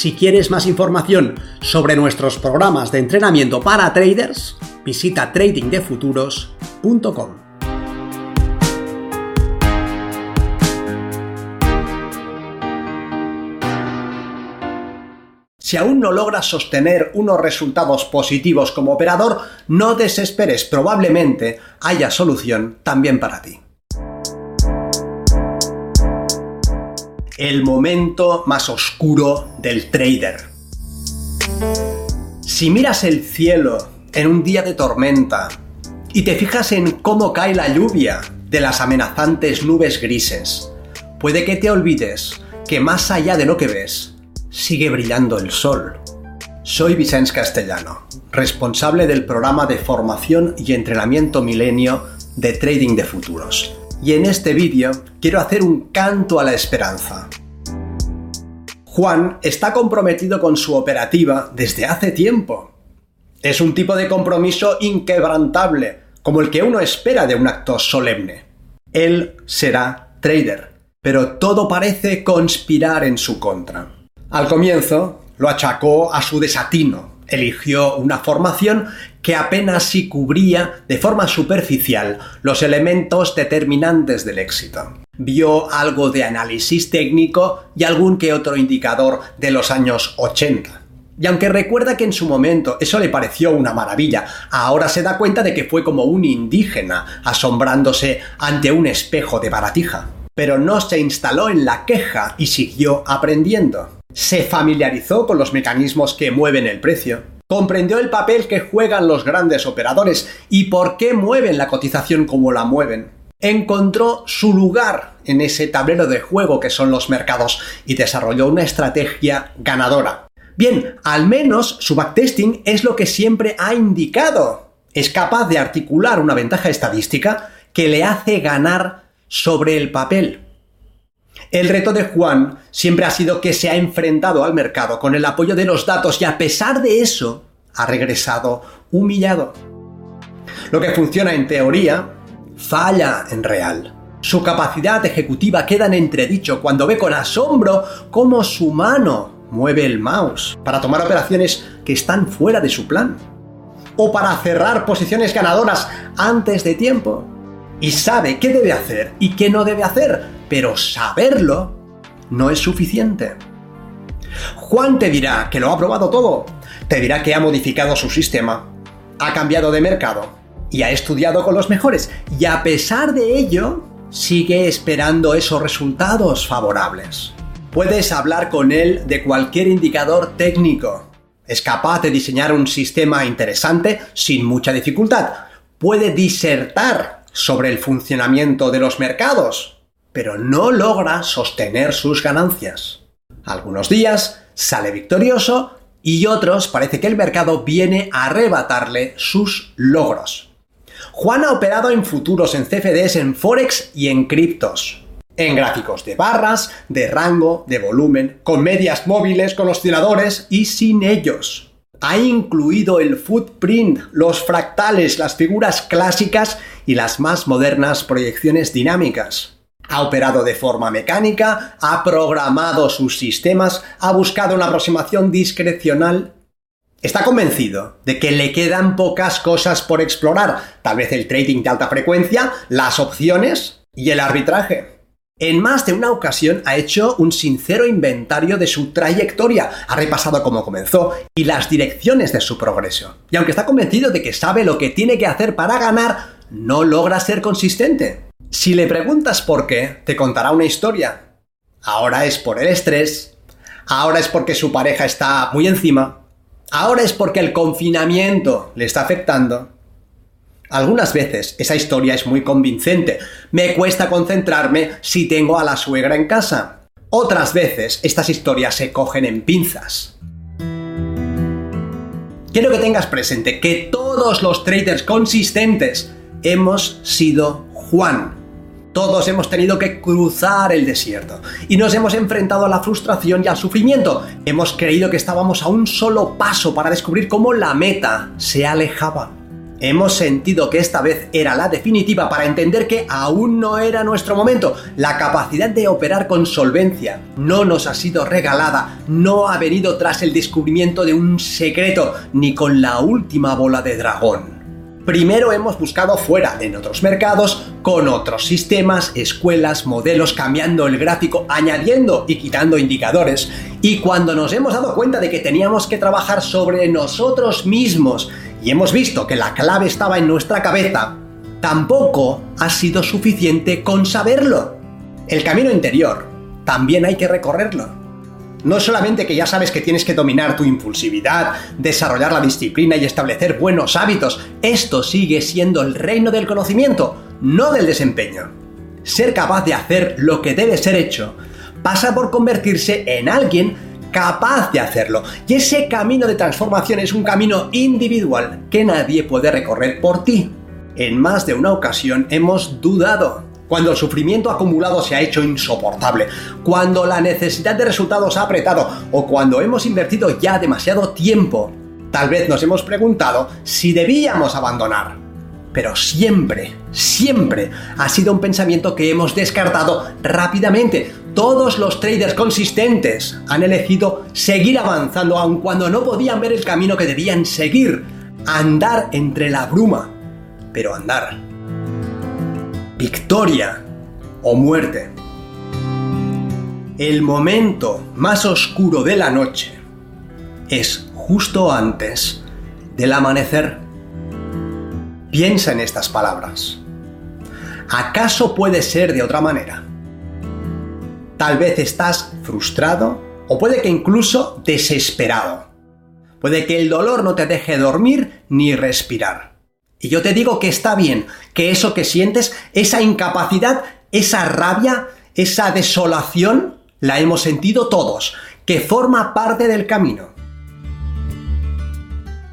Si quieres más información sobre nuestros programas de entrenamiento para traders, visita tradingdefuturos.com. Si aún no logras sostener unos resultados positivos como operador, no desesperes, probablemente haya solución también para ti. El momento más oscuro del trader. Si miras el cielo en un día de tormenta y te fijas en cómo cae la lluvia de las amenazantes nubes grises, puede que te olvides que más allá de lo que ves, sigue brillando el sol. Soy Vicens Castellano, responsable del programa de formación y entrenamiento milenio de Trading de Futuros y en este vídeo quiero hacer un canto a la esperanza. Juan está comprometido con su operativa desde hace tiempo. Es un tipo de compromiso inquebrantable, como el que uno espera de un acto solemne. Él será trader, pero todo parece conspirar en su contra. Al comienzo lo achacó a su desatino, eligió una formación que apenas si cubría de forma superficial los elementos determinantes del éxito. Vio algo de análisis técnico y algún que otro indicador de los años 80. Y aunque recuerda que en su momento eso le pareció una maravilla, ahora se da cuenta de que fue como un indígena asombrándose ante un espejo de baratija. Pero no se instaló en la queja y siguió aprendiendo se familiarizó con los mecanismos que mueven el precio, comprendió el papel que juegan los grandes operadores y por qué mueven la cotización como la mueven. Encontró su lugar en ese tablero de juego que son los mercados y desarrolló una estrategia ganadora. Bien, al menos su backtesting es lo que siempre ha indicado. Es capaz de articular una ventaja estadística que le hace ganar sobre el papel. El reto de Juan siempre ha sido que se ha enfrentado al mercado con el apoyo de los datos y a pesar de eso ha regresado humillado. Lo que funciona en teoría falla en real. Su capacidad ejecutiva queda en entredicho cuando ve con asombro cómo su mano mueve el mouse para tomar operaciones que están fuera de su plan o para cerrar posiciones ganadoras antes de tiempo y sabe qué debe hacer y qué no debe hacer, pero saberlo no es suficiente. Juan te dirá que lo ha probado todo, te dirá que ha modificado su sistema, ha cambiado de mercado y ha estudiado con los mejores, y a pesar de ello, sigue esperando esos resultados favorables. Puedes hablar con él de cualquier indicador técnico. Es capaz de diseñar un sistema interesante sin mucha dificultad. Puede disertar sobre el funcionamiento de los mercados, pero no logra sostener sus ganancias. Algunos días sale victorioso y otros parece que el mercado viene a arrebatarle sus logros. Juan ha operado en futuros, en CFDs, en Forex y en criptos. En gráficos de barras, de rango, de volumen, con medias móviles, con osciladores y sin ellos ha incluido el footprint, los fractales, las figuras clásicas y las más modernas proyecciones dinámicas. Ha operado de forma mecánica, ha programado sus sistemas, ha buscado una aproximación discrecional. Está convencido de que le quedan pocas cosas por explorar, tal vez el trading de alta frecuencia, las opciones y el arbitraje. En más de una ocasión ha hecho un sincero inventario de su trayectoria, ha repasado cómo comenzó y las direcciones de su progreso. Y aunque está convencido de que sabe lo que tiene que hacer para ganar, no logra ser consistente. Si le preguntas por qué, te contará una historia. Ahora es por el estrés, ahora es porque su pareja está muy encima, ahora es porque el confinamiento le está afectando, algunas veces esa historia es muy convincente. Me cuesta concentrarme si tengo a la suegra en casa. Otras veces estas historias se cogen en pinzas. Quiero que tengas presente que todos los traders consistentes hemos sido Juan. Todos hemos tenido que cruzar el desierto y nos hemos enfrentado a la frustración y al sufrimiento. Hemos creído que estábamos a un solo paso para descubrir cómo la meta se alejaba. Hemos sentido que esta vez era la definitiva para entender que aún no era nuestro momento. La capacidad de operar con solvencia no nos ha sido regalada, no ha venido tras el descubrimiento de un secreto, ni con la última bola de dragón. Primero hemos buscado fuera, en otros mercados, con otros sistemas, escuelas, modelos, cambiando el gráfico, añadiendo y quitando indicadores. Y cuando nos hemos dado cuenta de que teníamos que trabajar sobre nosotros mismos y hemos visto que la clave estaba en nuestra cabeza, tampoco ha sido suficiente con saberlo. El camino interior también hay que recorrerlo. No solamente que ya sabes que tienes que dominar tu impulsividad, desarrollar la disciplina y establecer buenos hábitos, esto sigue siendo el reino del conocimiento, no del desempeño. Ser capaz de hacer lo que debe ser hecho pasa por convertirse en alguien capaz de hacerlo. Y ese camino de transformación es un camino individual que nadie puede recorrer por ti. En más de una ocasión hemos dudado cuando el sufrimiento acumulado se ha hecho insoportable, cuando la necesidad de resultados ha apretado o cuando hemos invertido ya demasiado tiempo, tal vez nos hemos preguntado si debíamos abandonar. Pero siempre, siempre ha sido un pensamiento que hemos descartado rápidamente. Todos los traders consistentes han elegido seguir avanzando aun cuando no podían ver el camino que debían seguir. Andar entre la bruma. Pero andar victoria o muerte. El momento más oscuro de la noche es justo antes del amanecer. Piensa en estas palabras. ¿Acaso puede ser de otra manera? Tal vez estás frustrado o puede que incluso desesperado. Puede que el dolor no te deje dormir ni respirar. Y yo te digo que está bien, que eso que sientes, esa incapacidad, esa rabia, esa desolación, la hemos sentido todos, que forma parte del camino.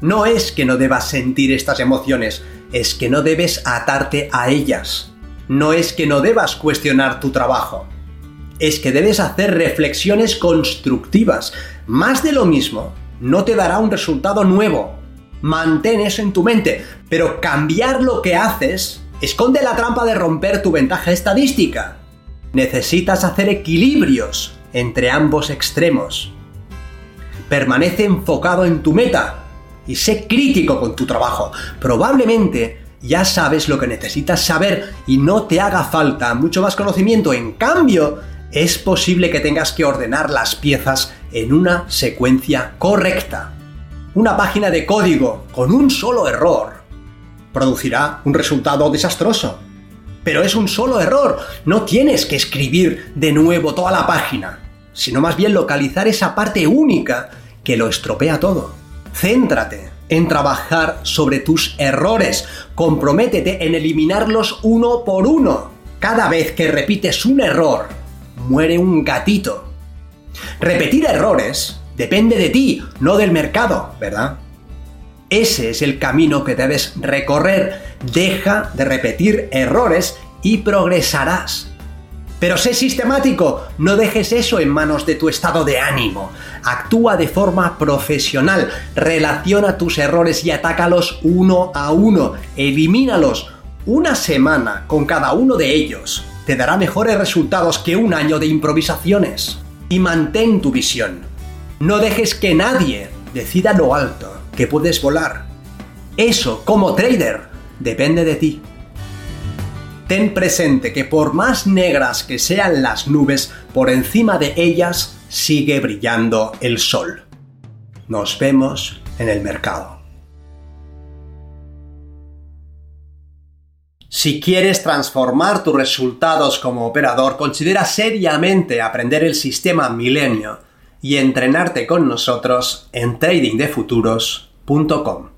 No es que no debas sentir estas emociones, es que no debes atarte a ellas. No es que no debas cuestionar tu trabajo. Es que debes hacer reflexiones constructivas. Más de lo mismo no te dará un resultado nuevo, mantén eso en tu mente, pero cambiar lo que haces esconde la trampa de romper tu ventaja estadística. Necesitas hacer equilibrios entre ambos extremos. Permanece enfocado en tu meta y sé crítico con tu trabajo. Probablemente ya sabes lo que necesitas saber y no te haga falta mucho más conocimiento. En cambio, es posible que tengas que ordenar las piezas en una secuencia correcta una página de código con un solo error producirá un resultado desastroso. Pero es un solo error, no tienes que escribir de nuevo toda la página, sino más bien localizar esa parte única que lo estropea todo. Céntrate en trabajar sobre tus errores, comprométete en eliminarlos uno por uno. Cada vez que repites un error, muere un gatito. Repetir errores Depende de ti, no del mercado, ¿verdad? Ese es el camino que debes recorrer. Deja de repetir errores y progresarás. Pero sé sistemático, no dejes eso en manos de tu estado de ánimo. Actúa de forma profesional, relaciona tus errores y atácalos uno a uno, elimínalos. Una semana con cada uno de ellos te dará mejores resultados que un año de improvisaciones. Y mantén tu visión. No dejes que nadie decida lo alto que puedes volar. Eso, como trader, depende de ti. Ten presente que por más negras que sean las nubes, por encima de ellas sigue brillando el sol. Nos vemos en el mercado. Si quieres transformar tus resultados como operador, considera seriamente aprender el sistema Milenio y entrenarte con nosotros en tradingdefuturos.com.